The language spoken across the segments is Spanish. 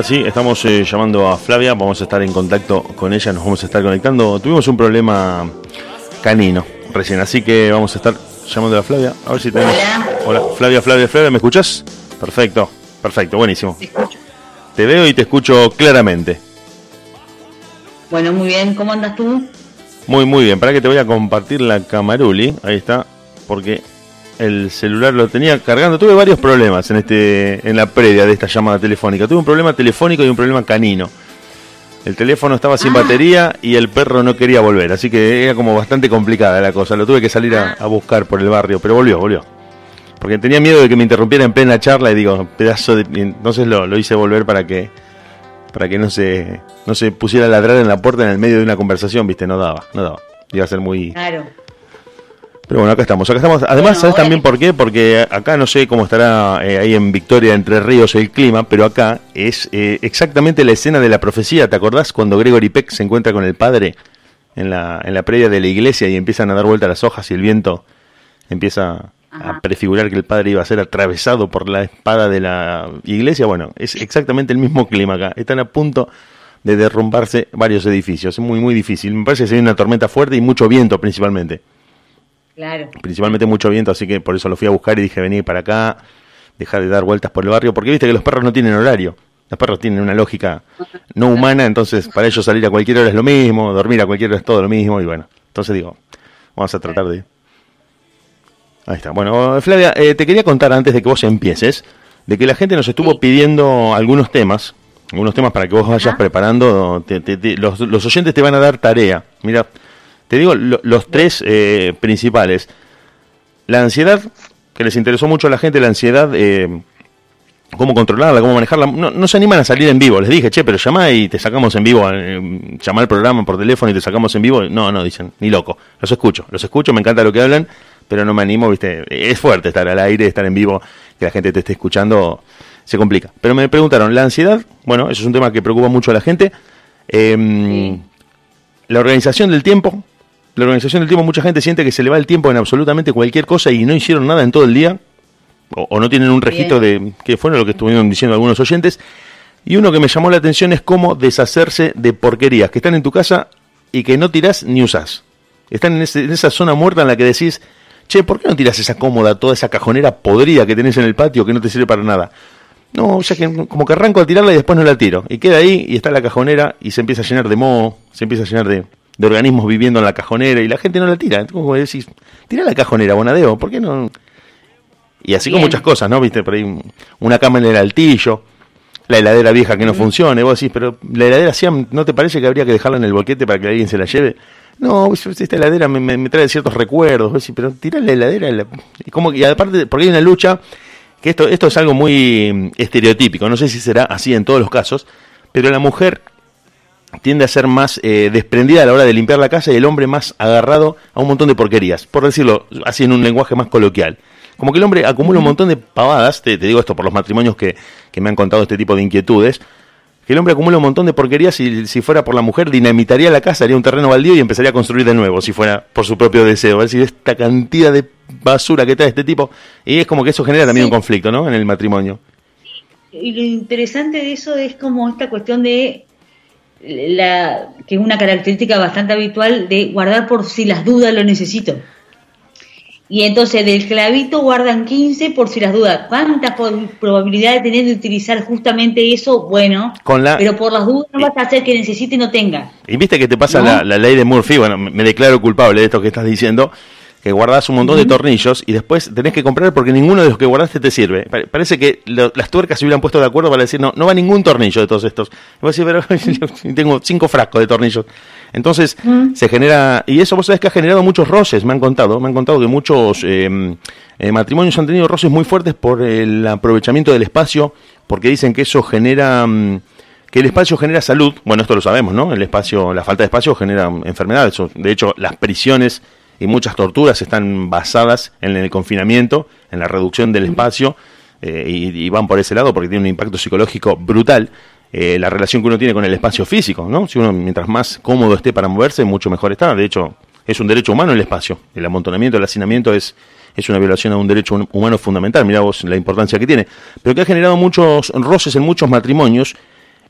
ahora sí, estamos eh, llamando a Flavia, vamos a estar en contacto con ella, nos vamos a estar conectando. Tuvimos un problema canino recién, así que vamos a estar llamando a Flavia, a ver si tenemos... Hola, Flavia, Flavia, Flavia, ¿me escuchas? Perfecto, perfecto, buenísimo. Te escucho. Te veo y te escucho claramente. Bueno, muy bien. ¿Cómo andas tú? Muy, muy bien. Para que te voy a compartir la camaruli, ahí está, porque el celular lo tenía cargando. Tuve varios problemas en este en la previa de esta llamada telefónica. Tuve un problema telefónico y un problema canino. El teléfono estaba sin Ah. batería y el perro no quería volver, así que era como bastante complicada la cosa. Lo tuve que salir a, a buscar por el barrio, pero volvió, volvió. Porque tenía miedo de que me interrumpiera en plena charla y digo, pedazo de... Entonces lo, lo hice volver para que para que no se no se pusiera a ladrar en la puerta en el medio de una conversación, viste, no daba, no daba. Iba a ser muy... Claro. Pero bueno, acá estamos, acá estamos. Además, Bueno, ¿sabes también por qué? Porque acá no sé cómo estará eh, ahí en Victoria, Entre Ríos, el clima, pero acá es eh, exactamente la escena de la profecía. ¿Te acordás cuando Gregory Peck se encuentra con el padre en la, en la previa de la iglesia y empiezan a dar vuelta las hojas y el viento empieza a prefigurar que el padre iba a ser atravesado por la espada de la iglesia? Bueno, es exactamente el mismo clima acá. Están a punto de derrumbarse varios edificios. Es muy, muy difícil. Me parece que se viene una tormenta fuerte y mucho viento principalmente Claro. principalmente mucho viento, así que por eso lo fui a buscar y dije, vení para acá, dejar de dar vueltas por el barrio, porque viste que los perros no tienen horario. Los perros tienen una lógica no humana, entonces para ellos salir a cualquier hora es lo mismo, dormir a cualquier hora es todo lo mismo, y bueno, entonces digo, vamos a tratar de... Ahí está. Bueno, Flavia, eh, te quería contar antes de que vos empieces, de que la gente nos estuvo Sí. pidiendo algunos temas, algunos temas para que vos vayas preparando, te- te- te- los, los oyentes te van a dar tarea. Mira, te digo lo- los tres eh, principales. La ansiedad, que les interesó mucho a la gente, la ansiedad, eh, cómo controlarla, cómo manejarla. No, no se animan a salir en vivo. Les dije, che, pero llama y te sacamos en vivo. Eh, llama al programa por teléfono y te sacamos en vivo. No, no, dicen, ni loco. Los escucho, los escucho, me encanta lo que hablan, pero no me animo, viste. Es fuerte estar al aire, estar en vivo, que la gente te esté escuchando, se complica. Pero me preguntaron, la ansiedad, bueno, eso es un tema que preocupa mucho a la gente. Em, la organización del tiempo. La organización del tiempo, mucha gente siente que se le va el tiempo en absolutamente cualquier cosa y no hicieron nada en todo el día. O, o no tienen un registro de que fue lo que estuvieron diciendo algunos oyentes. Y uno que me llamó la atención es cómo deshacerse de porquerías que están en tu casa y que no tirás ni usás. Están en, ese- en esa zona muerta en la que decís, che, ¿por qué no tirás esa cómoda, toda esa cajonera podrida que tenés en el patio que no te sirve para nada? No, ya que como que arranco a tirarla y después no la tiro. Y queda ahí y está la cajonera y se empieza a llenar de moho, se empieza a llenar de, de organismos viviendo en la cajonera y la gente no la tira. Entonces, como decís, tira la cajonera, Bonadeo, ¿por qué no? Y así con muchas cosas, ¿no? Viste, por ahí una cama en el altillo, la heladera vieja que no funcione. Vos decís, pero la heladera Siam, ¿no te parece que habría que dejarla en el boquete para que alguien se la lleve? No, esta heladera me, me- me trae ciertos recuerdos. Vos decís, pero tirá la heladera. la- Y, como, y aparte, porque hay una lucha, que esto, esto es algo muy mm, estereotípico, no sé si será así en todos los casos, pero la mujer tiende a ser más eh, desprendida a la hora de limpiar la casa y el hombre más agarrado a un montón de porquerías, por decirlo así en un lenguaje más coloquial. Como que el hombre acumula un montón de pavadas, te, te digo esto por los matrimonios que, que me han contado este tipo de inquietudes, que el hombre acumula un montón de porquerías y si fuera por la mujer dinamitaría la casa, haría un terreno baldío y empezaría a construir de nuevo, si fuera por su propio deseo. Es decir, esta cantidad de basura que trae este tipo, y es como que eso genera también Sí. un conflicto, ¿no? En el matrimonio. Y lo interesante de eso es como esta cuestión de la que es una característica bastante habitual de guardar por si las dudas lo necesito. Y entonces del clavito guardan 15 por si las dudas. ¿Cuántas probabilidades tenés de utilizar justamente eso? Bueno, Con la- pero por las dudas no vas a hacer que necesite y no tenga. Y viste que te pasa ¿No? la, la ley de Murphy, bueno, me declaro culpable de esto que estás diciendo, que guardas un montón de tornillos y después tenés que comprar porque ninguno de los que guardaste te sirve. Pa- Parece que lo- las tuercas se hubieran puesto de acuerdo para decir, no, no va ningún tornillo de todos estos. Y vos decís, pero tengo cinco frascos de tornillos. Entonces se genera, y eso vos sabés que ha generado muchos roces, me han contado, me han contado que muchos eh, eh, matrimonios han tenido roces muy fuertes por el aprovechamiento del espacio, porque dicen que eso genera... mm, que el espacio genera salud, bueno, esto lo sabemos, ¿no? El espacio, la falta de espacio genera enfermedades. De hecho, las prisiones y muchas torturas están basadas en el confinamiento, en la reducción del espacio, eh, y, y van por ese lado porque tiene un impacto psicológico brutal. eh, la relación que uno tiene con el espacio físico, ¿no? Si uno mientras más cómodo esté para moverse, mucho mejor está. De hecho, es un derecho humano el espacio. El amontonamiento, el hacinamiento es, es una violación a un derecho hum- humano fundamental. Mirá vos la importancia que tiene. Pero que ha generado muchos roces en muchos matrimonios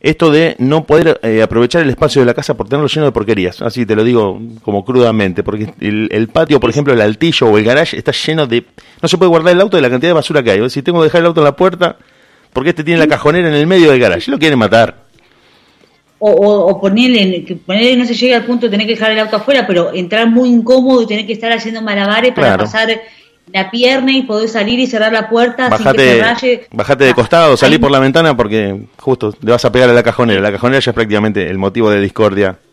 esto de no poder eh, aprovechar el espacio de la casa por tenerlo lleno de porquerías. Así te lo digo como crudamente, porque el, patio, por ejemplo, el altillo o el garage está lleno de... No se puede guardar el auto de la cantidad de basura que hay. Si tengo que dejar el auto en la puerta, porque este tiene la cajonera en el medio del garage. Lo quieren matar. O, o, ponerle, que ponerle no se llega al punto de tener que dejar el auto afuera, pero entrar muy incómodo y tener que estar haciendo malabares para pasar la pierna y poder salir y cerrar la puerta bajate, Bajate de ah, costado, salí por la ventana porque justo le vas a pegar a la cajonera. La cajonera ya es prácticamente el motivo de discordia.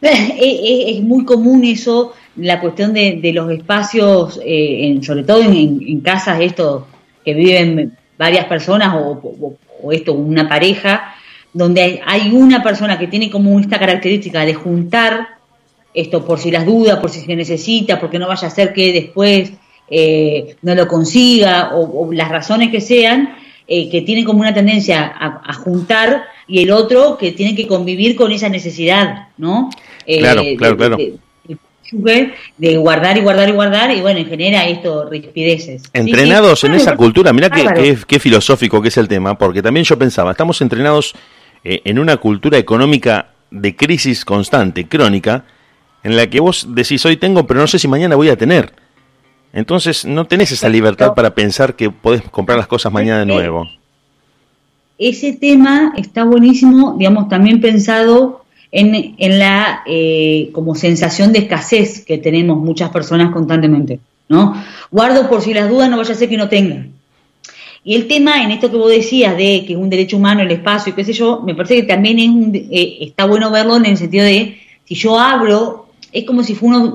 Es, muy común eso, la cuestión de, los espacios, eh, sobre todo en, casas esto que viven varias personas o, esto una pareja, donde hay una persona que tiene como esta característica de juntar esto por si las dudas, por si se necesita, porque no vaya a ser que después eh, no lo consiga o, las razones que sean, eh, que tienen como una tendencia a, juntar y el otro que tiene que convivir con esa necesidad, ¿no? Eh, claro, claro, claro. De, guardar y guardar y guardar y bueno, genera esto rispideces. Entrenados en esa cultura, mira qué, qué, filosófico que es el tema, porque también yo pensaba, estamos entrenados en una cultura económica de crisis constante, crónica, en la que vos decís hoy tengo, pero no sé si mañana voy a tener. Entonces no tenés esa libertad para pensar que podés comprar las cosas mañana de nuevo. Ese tema está buenísimo, digamos, también pensado en, en la eh, como sensación de escasez que tenemos muchas personas constantemente, ¿no? Guardo por si las dudas no vaya a ser que no tenga. Y el tema en esto que vos decías de que es un derecho humano el espacio y qué sé yo, me parece que también es un, eh, está bueno verlo en el sentido de si yo abro, es como si fuera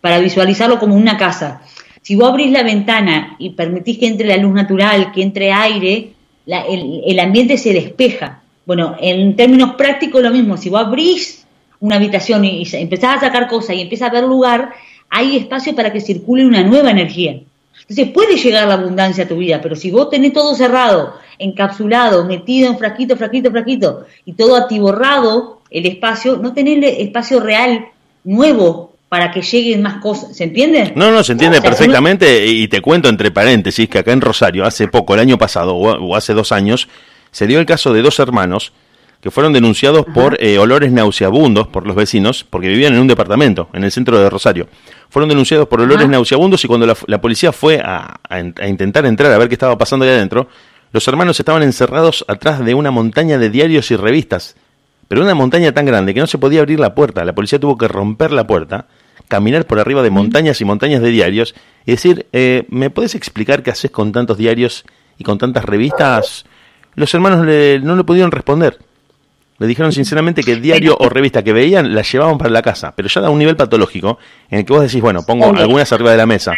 para visualizarlo como una casa. Si vos abrís la ventana y permitís que entre la luz natural, que entre aire, el, ambiente se despeja. Bueno, en términos prácticos lo mismo, si vos abrís una habitación y, empezás a sacar cosas y empieza a haber lugar, hay espacio para que circule una nueva energía. Entonces puede llegar la abundancia a tu vida, pero si vos tenés todo cerrado, encapsulado, metido en frasquito, frasquito, frasquito, y todo atiborrado el espacio, no tenés espacio real nuevo para que lleguen más cosas, ¿se entiende? No, no, se entiende perfectamente y te cuento entre paréntesis que acá en Rosario, hace poco, el año pasado o, hace dos años, se dio el caso de dos hermanos que fueron denunciados por eh, olores nauseabundos por los vecinos, porque vivían en un departamento en el centro de Rosario. Fueron denunciados por olores nauseabundos y cuando la, policía fue a, a, intentar entrar a ver qué estaba pasando ahí adentro, los hermanos estaban encerrados atrás de una montaña de diarios y revistas pero una montaña tan grande que no se podía abrir la puerta. La policía tuvo que romper la puerta, caminar por arriba de montañas y montañas de diarios y decir, eh, ¿me puedes explicar qué haces con tantos diarios y con tantas revistas? Los hermanos no le pudieron responder. Le dijeron sinceramente que el diario o revista que veían la llevaban para la casa, pero ya da un nivel patológico en el que vos decís, bueno, pongo algunas arriba de la mesa.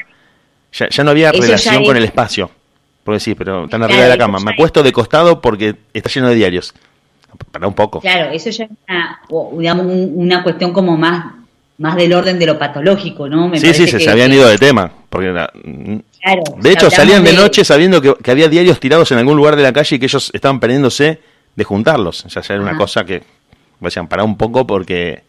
Ya, no había relación con el espacio. Porque sí, pero están arriba de la cama. Me acuesto de costado porque está lleno de diarios para un poco. Claro, eso ya es una, digamos, una cuestión como más, más del orden de lo patológico, ¿no? sí, sí, se, habían ido de tema. Porque de hecho, salían de, noche sabiendo que, había diarios tirados en algún lugar de la calle y que ellos estaban perdiéndose de juntarlos. O sea, era una cosa que decían, parar un poco porque...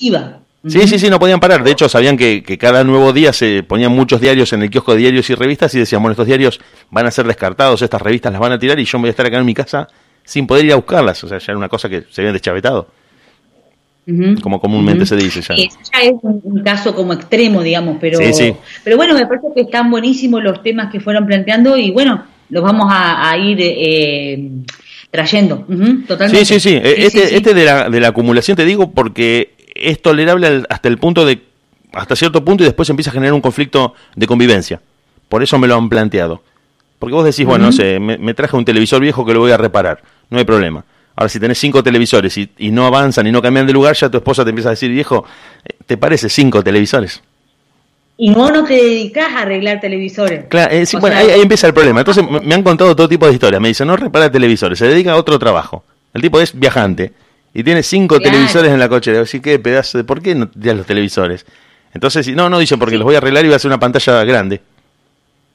Iba. Sí, sí, sí, no podían parar. De hecho, sabían que, que, cada nuevo día se ponían muchos diarios en el kiosco de diarios y revistas y decían, bueno, estos diarios van a ser descartados, estas revistas las van a tirar y yo voy a estar acá en mi casa sin poder ir a buscarlas. O sea, ya era una cosa que se habían deschavetado. Como comúnmente se dice ya. Ya es un, caso como extremo, digamos, pero, pero bueno, me parece que están buenísimos los temas que fueron planteando y bueno, los vamos a, ir eh, trayendo. totalmente. Sí, sí, sí. este, este de, la, de la acumulación te digo porque es tolerable hasta el punto de, hasta cierto punto y después empieza a generar un conflicto de convivencia. Por eso me lo han planteado. Porque vos decís, bueno, no sé, me, traje un televisor viejo que lo voy a reparar, no hay problema. Ahora, si tenés cinco televisores y, no avanzan y no cambian de lugar, ya tu esposa te empieza a decir, viejo, eh, ¿te parece cinco televisores? Y vos no te dedicás a arreglar televisores. Claro, eh, bueno, ahí, empieza el problema. Entonces me han contado todo tipo de historias. Me dicen, no repara televisores, se dedica a otro trabajo. El tipo es viajante y tiene cinco televisores en la cochera. Así que pedazo de, ¿por qué no tiras los televisores? Entonces, no, no, dicen porque los voy a arreglar y voy a hacer una pantalla grande.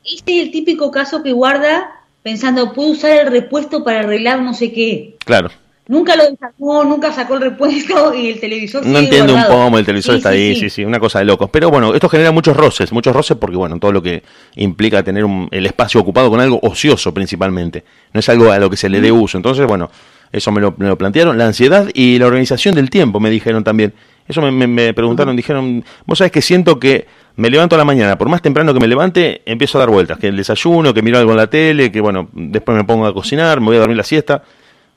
Este es el típico caso que guarda pensando, puedo usar el repuesto para arreglar no sé qué. Claro. Nunca lo sacó, nunca sacó el repuesto y el televisor No entiendo un poco, el televisor está ahí, sí, sí, una cosa de locos. Pero bueno, esto genera muchos roces, muchos roces porque, bueno, todo lo que implica tener el espacio ocupado con algo ocioso principalmente. No es algo a lo que se le dé uso. Entonces, bueno, eso me lo, me lo plantearon, la ansiedad y la organización del tiempo, me dijeron también. Eso me, me, preguntaron, dijeron, vos sabés que siento que me levanto a la mañana, por más temprano que me levante, empiezo a dar vueltas, que el desayuno, que miro algo en la tele, que bueno, después me pongo a cocinar, me voy a dormir la siesta,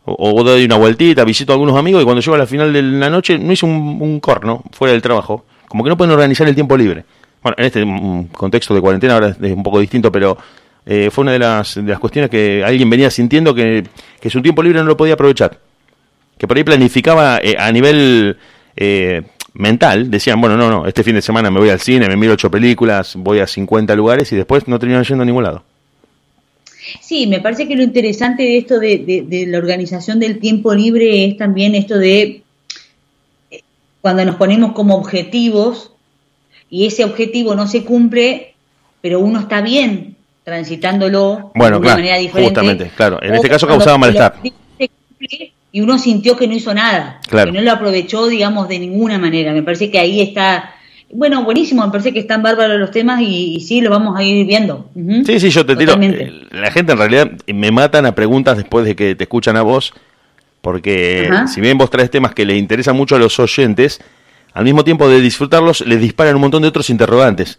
o, doy una vueltita, visito a algunos amigos y cuando llego a la final de la noche no hice un, corno fuera del trabajo, como que no pueden organizar el tiempo libre. Bueno, en este contexto de cuarentena ahora es un poco distinto, pero eh, fue una de las, de las cuestiones que alguien venía sintiendo que, que su tiempo libre no lo podía aprovechar. Que por ahí planificaba eh, a nivel eh, mental, decían, bueno, no, no, este fin de semana me voy al cine, me miro ocho películas, voy a 50 lugares y después no terminan yendo a ningún lado. Sí, me parece que lo interesante de esto de, de, la organización del tiempo libre es también esto de eh, cuando nos ponemos como objetivos y ese objetivo no se cumple, pero uno está bien transitándolo bueno, de una manera diferente. Justamente, claro. En este caso causaba malestar y uno sintió que no hizo nada, que no lo aprovechó, digamos, de ninguna manera. Me parece que ahí está, bueno, buenísimo, me parece que están bárbaros los temas y, sí, lo vamos a ir viendo. Sí, sí, yo te tiro. Eh, la gente en realidad me matan a preguntas después de que te escuchan a vos, porque si bien vos traes temas que les interesan mucho a los oyentes, al mismo tiempo de disfrutarlos, les disparan un montón de otros interrogantes.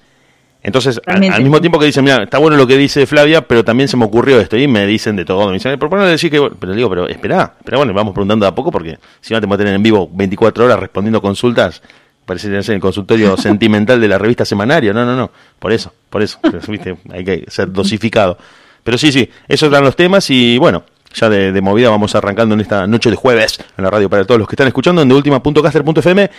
Entonces, al, mismo tiempo que dicen, mira, está bueno lo que dice Flavia, pero también se me ocurrió esto, y me dicen de todo. Me dicen, por ponerle decir que, pero digo, pero espera, espera, bueno, vamos preguntando de a poco, porque si no te voy a tener en vivo 24 horas respondiendo consultas, parece ser el consultorio sentimental de la revista Semanario, no, no, no, por eso, por eso, ¿viste? hay que ser dosificado. Pero sí, sí, esos eran los temas, y bueno, ya de, movida vamos arrancando en esta noche de jueves en la radio para todos los que están escuchando en deultima.caster.fm.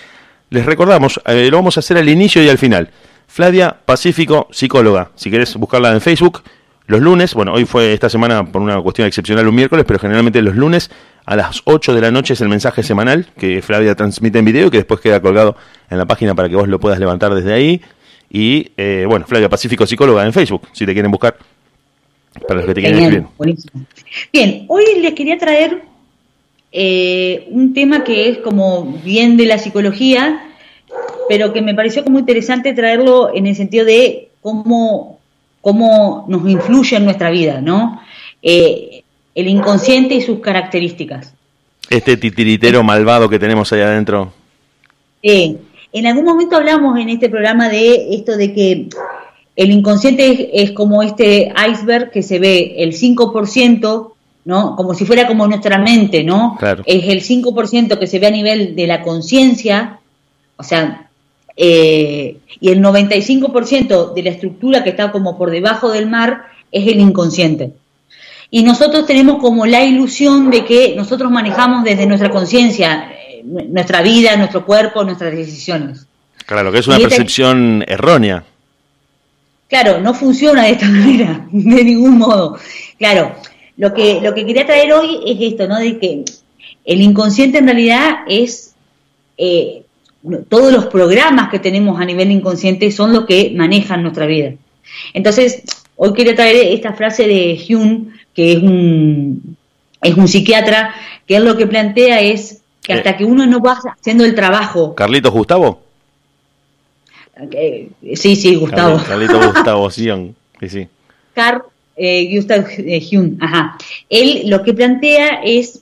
Les recordamos, eh, lo vamos a hacer al inicio y al final. Flavia Pacífico, psicóloga. Si querés buscarla en Facebook, los lunes, bueno, hoy fue esta semana por una cuestión excepcional un miércoles, pero generalmente los lunes a las 8 de la noche es el mensaje semanal que Flavia transmite en video y que después queda colgado en la página para que vos lo puedas levantar desde ahí. Y eh, bueno, Flavia Pacífico, psicóloga en Facebook, si te quieren buscar, para los que te quieren escribir. Bien, hoy les quería traer eh, un tema que es como bien de la psicología, pero que me pareció como interesante traerlo en el sentido de cómo, cómo nos influye en nuestra vida, ¿no? Eh, el inconsciente y sus características. Este titiritero malvado que tenemos ahí adentro. Eh, en algún momento hablamos en este programa de esto de que el inconsciente es, como este iceberg que se ve el 5%, ¿no? Como si fuera como nuestra mente, ¿no? Claro. Es el 5% que se ve a nivel de la conciencia, o sea, eh, y el 95% de la estructura que está como por debajo del mar es el inconsciente. Y nosotros tenemos como la ilusión de que nosotros manejamos desde nuestra conciencia eh, nuestra vida, nuestro cuerpo, nuestras decisiones. Claro, que es una percepción errónea. Claro, no funciona de esta manera, de ningún modo. Claro, lo que, lo que quería traer hoy es esto, ¿no? De que el inconsciente en realidad es eh, todos los programas que tenemos a nivel inconsciente son los que manejan nuestra vida. Entonces, hoy quería traer esta frase de Hume, que es un, es un psiquiatra, que él lo que plantea es que hasta eh. que uno no va haciendo el trabajo. ¿Carlitos Gustavo? sí, sí, Gustavo. Carlitos Gustavo, sí, sí. Carl eh, Gustav eh, Hume, ajá. Él lo que plantea es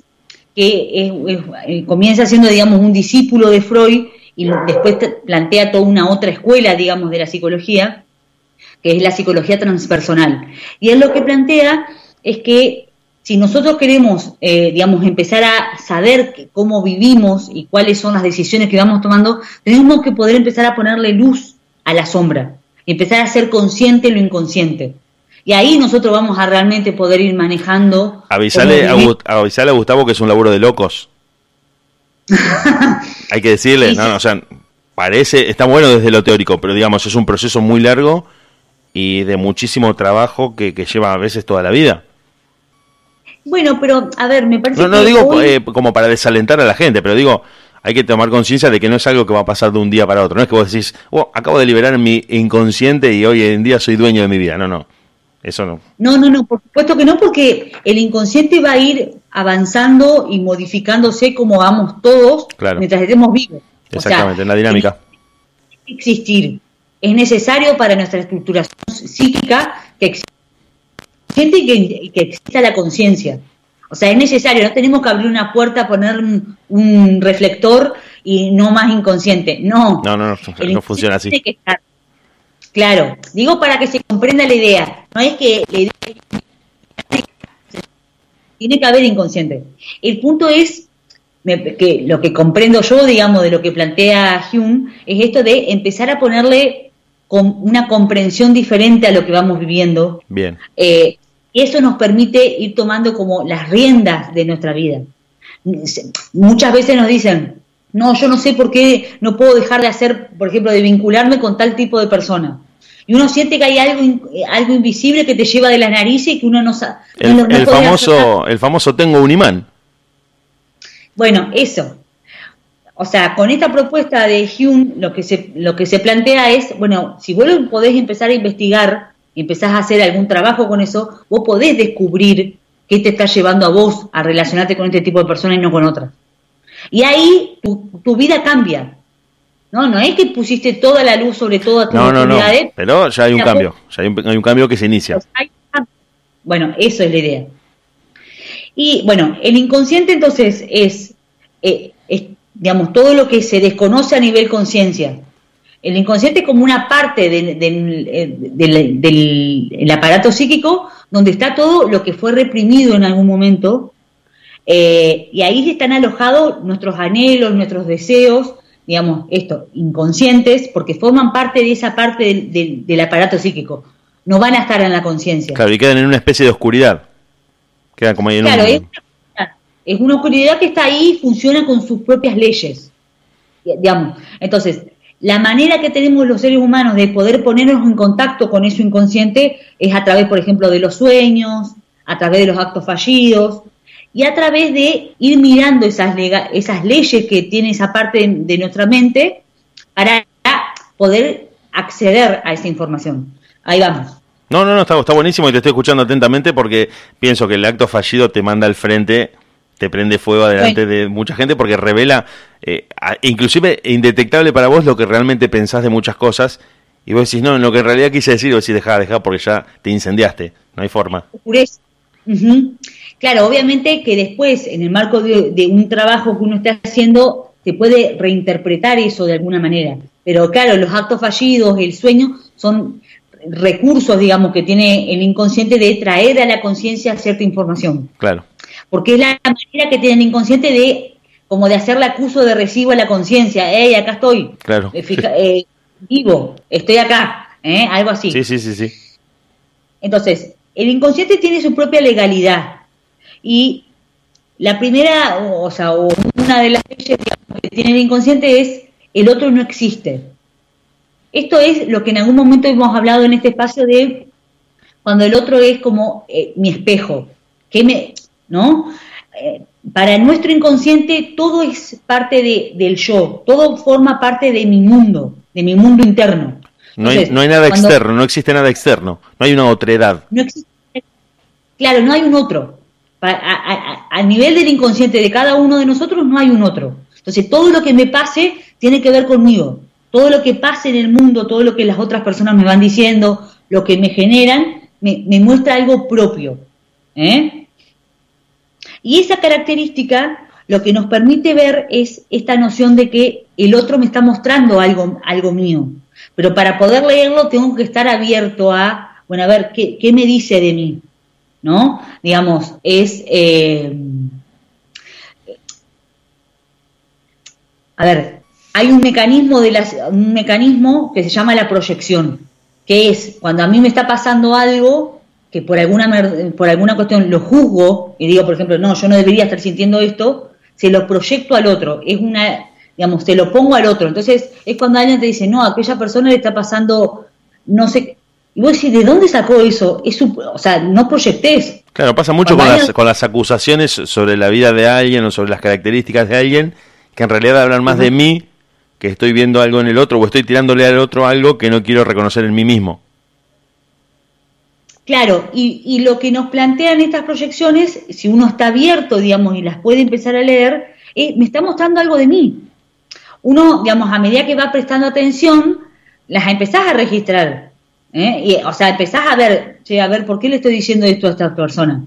que comienza siendo, digamos, un discípulo de Freud y después plantea toda una otra escuela, digamos, de la psicología, que es la psicología transpersonal. Y él lo que plantea es que si nosotros queremos, eh, digamos, empezar a saber cómo vivimos y cuáles son las decisiones que vamos tomando, tenemos que poder empezar a ponerle luz a la sombra, empezar a ser consciente lo inconsciente. Y ahí nosotros vamos a realmente poder ir manejando. Avisale a, avisale a Gustavo que es un laburo de locos. Hay que decirle, no, o sea, parece, está bueno desde lo teórico, pero digamos, es un proceso muy largo y de muchísimo trabajo que, lleva a veces toda la vida. Bueno, pero a ver, me parece no, no digo eh, como para desalentar a la gente, pero digo, hay que tomar conciencia de que no es algo que va a pasar de un día para otro. No es que vos decís, oh, acabo de liberar mi inconsciente y hoy en día soy dueño de mi vida. No, no. Eso no. No, no, no, por supuesto que no, porque el inconsciente va a ir avanzando y modificándose como vamos todos mientras estemos vivos. Exactamente, en la dinámica. Existir. Es necesario para nuestra estructuración psíquica que exista y que, exista la conciencia. O sea, es necesario, no tenemos que abrir una puerta, poner un, reflector y no más inconsciente. No. No, no, no, funciona así. Claro, digo para que se comprenda la idea. No es que la idea tiene que haber inconsciente. El punto es que lo que comprendo yo, digamos, de lo que plantea Hume, es esto de empezar a ponerle con una comprensión diferente a lo que vamos viviendo. Bien. Eh, eso nos permite ir tomando como las riendas de nuestra vida. Muchas veces nos dicen, no, yo no sé por qué no puedo dejar de hacer, por ejemplo, de vincularme con tal tipo de persona. Y uno siente que hay algo, algo invisible que te lleva de la nariz y que uno no sabe. El, famoso, el famoso tengo un imán. Bueno, eso. O sea, con esta propuesta de Hume, lo que se, lo que se plantea es, bueno, si vos podés empezar a investigar empezás a hacer algún trabajo con eso, vos podés descubrir qué te está llevando a vos a relacionarte con este tipo de personas y no con otras. Y ahí tu, vida cambia. No, no es que pusiste toda la luz sobre todas tus no, no, no, pero ya hay un cambio, ya hay un, cambio que se inicia. Bueno, eso es la idea. Y bueno, el inconsciente entonces es, eh, es digamos, todo lo que se desconoce a nivel conciencia, el inconsciente como una parte del, aparato psíquico donde está todo lo que fue reprimido en algún momento eh, y ahí están alojados nuestros anhelos, nuestros deseos, digamos, esto, inconscientes, porque forman parte de esa parte del, aparato psíquico. No van a estar en la conciencia. Claro, y quedan en una especie de oscuridad. Quedan como ahí en claro, es, es una oscuridad que está ahí y funciona con sus propias leyes. Digamos. Entonces, la manera que tenemos los seres humanos de poder ponernos en contacto con eso inconsciente es a través, por ejemplo, de los sueños, a través de los actos fallidos y a través de ir mirando esas, esas leyes que tiene esa parte de, nuestra mente para poder acceder a esa información. Ahí vamos. No, no, no, está, está buenísimo y te estoy escuchando atentamente porque pienso que el acto fallido te manda al frente te prende fuego adelante de mucha gente porque revela, eh, inclusive indetectable para vos, lo que realmente pensás de muchas cosas. Y vos decís, no, en lo que en realidad quise decir, vos decís, dejá, dejá, porque ya te incendiaste, no hay forma. Claro, obviamente que después, en el marco de, un trabajo que uno está haciendo, se puede reinterpretar eso de alguna manera. Pero claro, los actos fallidos, el sueño, son recursos, digamos, que tiene el inconsciente de traer a la conciencia cierta información. Claro porque es la manera que tiene el inconsciente de como de hacerle acuso de recibo a la conciencia, hey, acá estoy, claro. Eh, vivo, estoy acá, ¿eh? algo así. Sí, sí, sí, sí. Entonces, el inconsciente tiene su propia legalidad y la primera, o sea, una de las leyes que tiene el inconsciente es el otro no existe. Esto es lo que en algún momento hemos hablado en este espacio de cuando el otro es como mi espejo, que me, ¿no? Eh, para nuestro inconsciente todo es parte de, del yo, todo forma parte de mi mundo, de mi mundo interno. No, hay, no hay nada externo, no existe nada externo, no hay una otredad. No existe, claro, no hay un otro. A, nivel del inconsciente de cada uno de nosotros no hay un otro. Entonces todo lo que me pase tiene que ver conmigo. Todo lo que pase en el mundo, todo lo que las otras personas me van diciendo, lo que me generan, me, muestra algo propio. ¿eh? Y esa característica lo que nos permite ver es esta noción de que el otro me está mostrando algo, algo mío. Pero para poder leerlo tengo que estar abierto a, bueno, a ver, ¿qué, me dice de mí? ¿No? Digamos, es... Eh, a ver, hay un mecanismo, de las, un mecanismo que se llama la proyección, que es cuando a mí me está pasando algo, que por alguna, por alguna cuestión lo juzgo y digo, por ejemplo, no, yo no debería estar sintiendo esto, se lo proyecto al otro, es una, digamos, te lo pongo al otro. Entonces es cuando alguien te dice, no, a aquella persona le está pasando, no sé, y vos decís, ¿de dónde sacó eso? Es o sea, no proyectes. Claro, pasa mucho con las, con las acusaciones sobre la vida de alguien o sobre las características de alguien, que en realidad hablan más de mí, que estoy viendo algo en el otro, o estoy tirándole al otro algo que no quiero reconocer en mí mismo. Claro, y, lo que nos plantean estas proyecciones, si uno está abierto, digamos, y las puede empezar a leer, me está mostrando algo de mí. Uno, digamos, a medida que va prestando atención, las empezás a registrar. ¿Eh? Y, o sea, empezás a ver, che, a ver, ¿por qué le estoy diciendo esto a esta persona?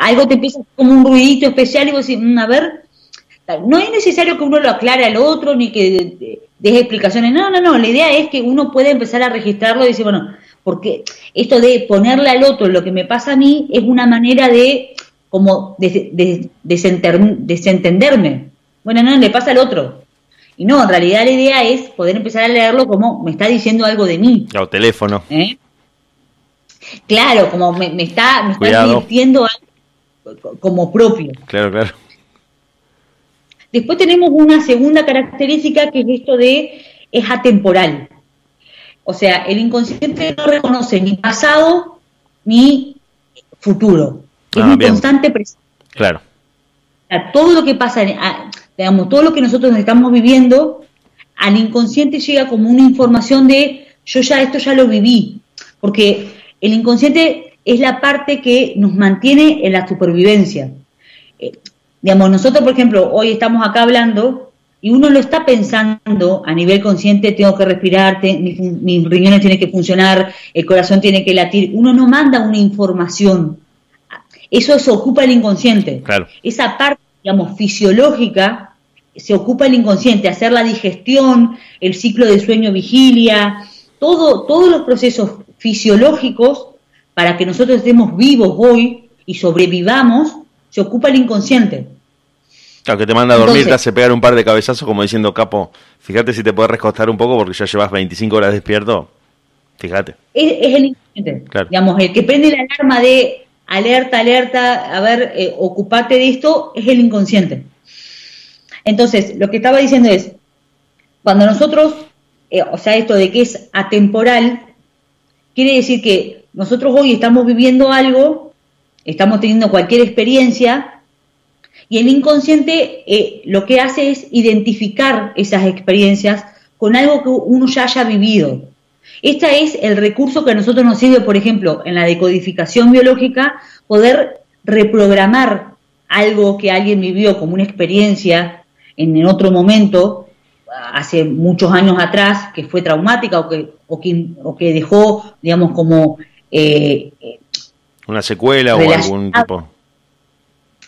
Algo te empieza como un ruidito especial y vos decís, mm, a ver, no es necesario que uno lo aclare al otro ni que deje explicaciones. No, no, no. La idea es que uno puede empezar a registrarlo y decir, bueno, porque esto de ponerle al otro lo que me pasa a mí es una manera de como de, desentenderme. Bueno, no, le pasa al otro. Y no, en realidad la idea es poder empezar a leerlo como me está diciendo algo de mí. O teléfono. ¿Eh? Claro, como me, está, me está algo como propio. Claro, claro. Después tenemos una segunda característica que es esto de es atemporal. O sea, el inconsciente no reconoce ni pasado ni futuro. Es ah, un constante presente. Claro. todo lo que pasa, digamos, todo lo que nosotros estamos viviendo, al inconsciente llega como una información de yo ya esto ya lo viví. Porque el inconsciente es la parte que nos mantiene en la supervivencia. Eh, Digamos, nosotros, por ejemplo, hoy estamos acá hablando y uno lo está pensando a nivel consciente, tengo que respirar, mis, riñones tienen que funcionar, el corazón tiene que latir. Uno no manda una información. Eso se ocupa el inconsciente. Esa parte, digamos, fisiológica se ocupa el inconsciente, hacer la digestión, el ciclo de sueño-vigilia, todo, todos los procesos fisiológicos para que nosotros estemos vivos hoy y sobrevivamos, se ocupa el inconsciente. Claro, que te manda a dormir, te hace pegar un par de cabezazos como diciendo, capo, fíjate si te puedes recostar un poco porque ya llevas 25 horas despierto. Fíjate. Es, el inconsciente. Digamos, el que prende la alarma de alerta, alerta, a ver, eh, ocupate de esto, es el inconsciente. Entonces, lo que estaba diciendo es, cuando nosotros, eh, o sea, esto de que es atemporal, quiere decir que nosotros hoy estamos viviendo algo estamos teniendo cualquier experiencia y el inconsciente eh, lo que hace es identificar esas experiencias con algo que uno ya haya vivido. Este es el recurso que a nosotros nos sirve, por ejemplo, en la decodificación biológica, poder reprogramar algo que alguien vivió como una experiencia en, otro momento, hace muchos años atrás, que fue traumática o que, o que, dejó, digamos, como eh, ¿Una secuela o algún tipo?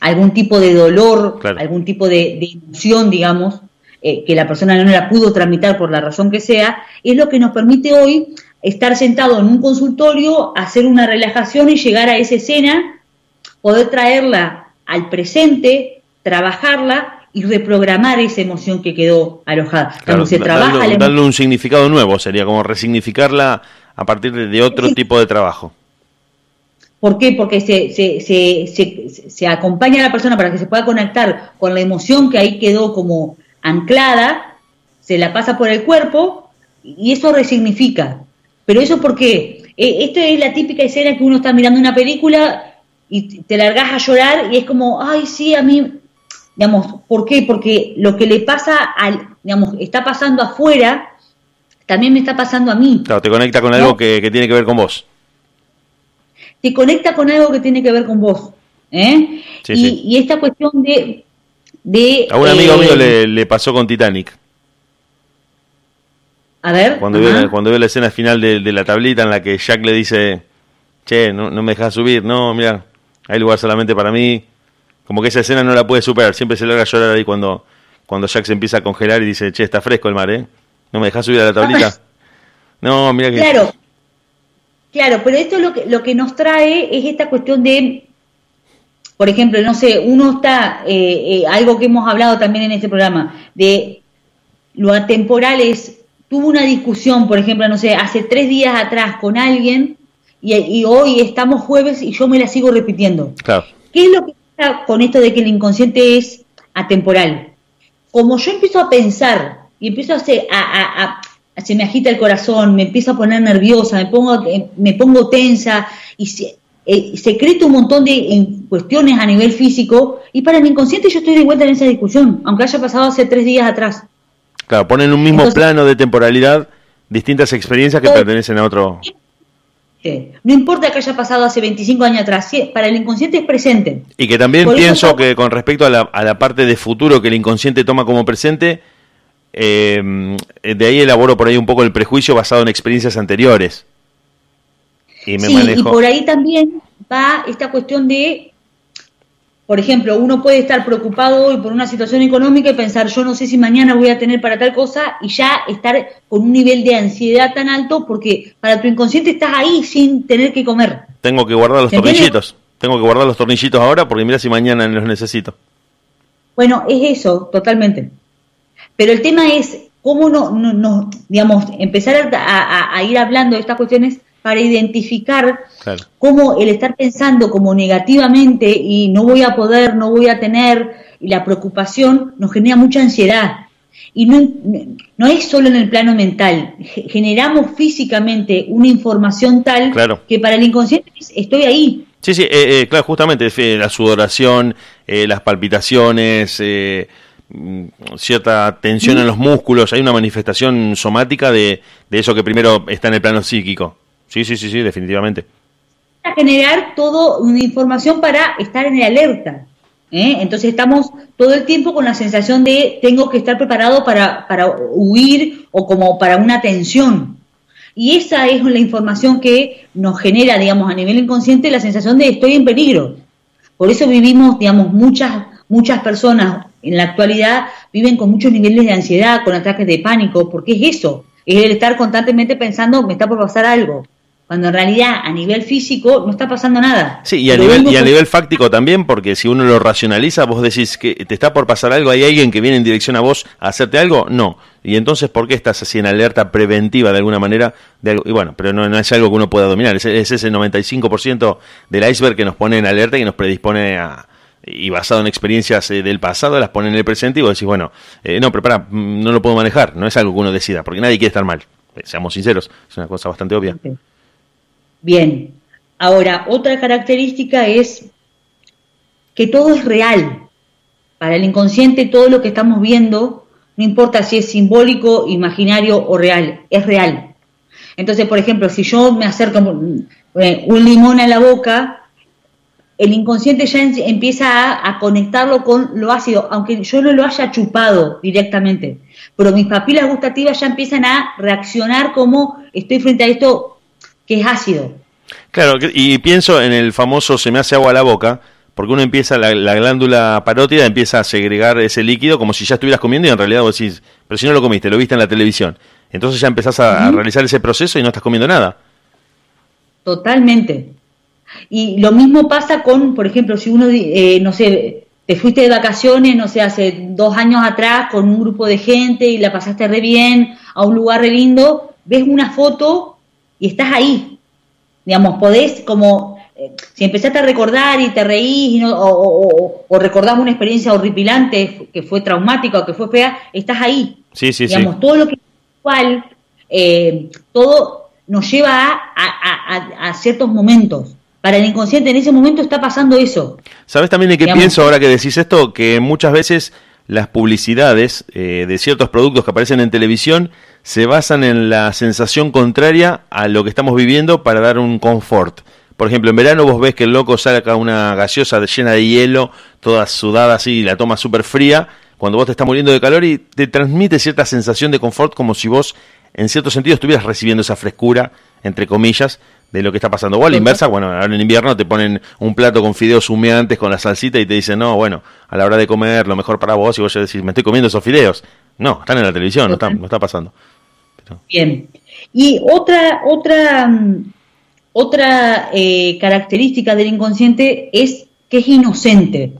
Algún tipo de dolor, algún tipo de, emoción, digamos, eh, que la persona no la pudo tramitar por la razón que sea, es lo que nos permite hoy estar sentado en un consultorio, hacer una relajación y llegar a esa escena, poder traerla al presente, trabajarla y reprogramar esa emoción que quedó alojada. Claro, se trabaja darle, un significado nuevo, sería como resignificarla a partir de, otro tipo de trabajo. ¿Por qué? Porque se, se, se, se, acompaña a la persona para que se pueda conectar con la emoción que ahí quedó como anclada, se la pasa por el cuerpo y eso resignifica. Pero eso porque eh, esta es la típica escena que uno está mirando una película y te largas a llorar y es como, ay, sí, a mí, digamos, ¿por qué? Porque lo que le pasa al, digamos, está pasando afuera, también me está pasando a mí. Claro, te conecta con algo que, que tiene que ver con vos te conecta con algo que tiene que ver con vos. ¿eh? y, esta cuestión de... de a un amigo mío eh, le, pasó con Titanic. A ver. Cuando vio, cuando vio la escena final de, la tablita en la que Jack le dice, che, no, me dejas subir, no, mira, hay lugar solamente para mí. Como que esa escena no la puede superar, siempre se logra llorar ahí cuando, cuando Jack se empieza a congelar y dice, che, está fresco el mar, ¿eh? ¿No me dejas subir a la tablita? No, mira que... Claro, Claro, pero esto lo que, lo que nos trae es esta cuestión de, por ejemplo, no sé, uno está, eh, eh, algo que hemos hablado también en este programa, de lo atemporal es, tuvo una discusión, por ejemplo, no sé, hace tres días atrás con alguien y, hoy estamos jueves y yo me la sigo repitiendo. Claro. ¿Qué es lo que pasa con esto de que el inconsciente es atemporal? Como yo empiezo a pensar y empiezo a, hacer, a se me agita el corazón, me empiezo a poner nerviosa, me pongo, me pongo tensa y se, eh, secreto un montón de cuestiones a nivel físico y para mi inconsciente yo estoy de vuelta en esa discusión, aunque haya pasado hace tres días atrás. Claro, ponen un mismo plano de temporalidad distintas experiencias que pertenecen a otro. No importa que haya pasado hace 25 años atrás, para el inconsciente es presente. Y que también pienso que con respecto a la, a la parte de futuro que el inconsciente toma como presente, eh, de ahí elaboro por ahí un poco el prejuicio basado en experiencias anteriores. Y me sí, y por ahí también va esta cuestión de por ejemplo, uno puede estar preocupado hoy por una situación económica y pensar, yo no sé si mañana voy a tener para tal cosa, y ya estar con un nivel de ansiedad tan alto porque para tu inconsciente estás ahí sin tener que comer. Tengo que guardar los tornillitos. Tengo que guardar los tornillitos ahora porque mira si mañana los necesito. Bueno, es eso, totalmente. Pero el tema es cómo no, no, digamos, empezar a, ir hablando de estas cuestiones para identificar cómo el estar pensando como negativamente y no voy a poder, no voy a tener, y la preocupación nos genera mucha ansiedad. Y no, no es solo en el plano mental, generamos físicamente una información tal que para el inconsciente estoy ahí. Sí, sí, eh, eh, claro, justamente la sudoración, eh, las palpitaciones, mm, cierta tensión en los músculos, hay una manifestación somática de, de eso que primero está en el plano psíquico. Sí, sí, sí, sí, definitivamente. generar toda una información para estar en el alerta. ¿eh? Entonces estamos todo el tiempo con la sensación de tengo que estar preparado para, para huir o como para una tensión. Y esa es la información que nos genera, digamos, a nivel inconsciente la sensación de estoy en peligro. Por eso vivimos, digamos, muchas, muchas personas en la actualidad viven con muchos niveles de ansiedad, con ataques de pánico, porque es eso, es el estar constantemente pensando, me está por pasar algo cuando en realidad a nivel físico no está pasando nada. Sí, y a, nivel, y a nivel fáctico también, porque si uno lo racionaliza, vos decís que te está por pasar algo, hay alguien que viene en dirección a vos a hacerte algo, no. Y entonces, ¿por qué estás así en alerta preventiva de alguna manera? De algo? Y bueno, pero no, es algo que uno pueda dominar, es, es ese 95% del iceberg que nos pone en alerta y que nos predispone a, y basado en experiencias eh, del pasado, las pone en el presente y vos decís, bueno, eh, no, pero para, mm, no lo puedo manejar, no es algo que uno decida, porque nadie quiere estar mal, eh, seamos sinceros, es una cosa bastante obvia. Bien, ahora otra característica es que todo es real. Para el inconsciente todo lo que estamos viendo, no importa si es simbólico, imaginario o real, es real. Entonces, por ejemplo, si yo me acerco eh, un limón a la boca, el inconsciente ya empieza a, a, conectarlo con lo ácido, aunque yo no lo haya chupado directamente. Pero mis papilas gustativas ya empiezan a reaccionar como estoy frente a esto que es ácido. Claro, y pienso en el famoso se me hace agua a la boca, porque uno empieza, la, glándula parótida empieza a segregar ese líquido como si ya estuvieras comiendo y en realidad vos decís, pero si no lo comiste, lo viste en la televisión. Entonces ya empezás a, realizar ese proceso y no estás comiendo nada. Totalmente. Y lo mismo pasa con, por ejemplo, si uno, eh, no sé, te fuiste de vacaciones, no sé, hace dos años atrás con un grupo de gente y la pasaste re bien, a un lugar re lindo, ves una foto y estás ahí. Digamos, podés como, eh, si empezaste a recordar y te reís o, recordás una experiencia horripilante que fue traumática o que fue fea, estás ahí. Sí, sí, Digamos, todo lo que es igual, eh, todo nos lleva a, a, ciertos momentos para el inconsciente en ese momento está pasando eso. ¿Sabes también de qué pienso ahora que decís esto? Que muchas veces las publicidades eh, de ciertos productos que aparecen en televisión se basan en la sensación contraria a lo que estamos viviendo para dar un confort. Por ejemplo, en verano vos ves que el loco saca una gaseosa llena de hielo, toda sudada así, y la toma súper fría, cuando vos te estás muriendo de calor y te transmite cierta sensación de confort como si vos, en cierto sentido, estuvieras recibiendo esa frescura, entre comillas, de lo que está pasando. O a la inversa, bueno, ahora en invierno te ponen un plato con fideos humeantes con la salsita y te dicen, no, bueno, a la hora de comer, lo mejor para vos, y vos ya decís, me estoy comiendo esos fideos. No, están en la televisión, no está, no está pasando. Bien. Y otra, otra, otra eh, característica del inconsciente es que es inocente.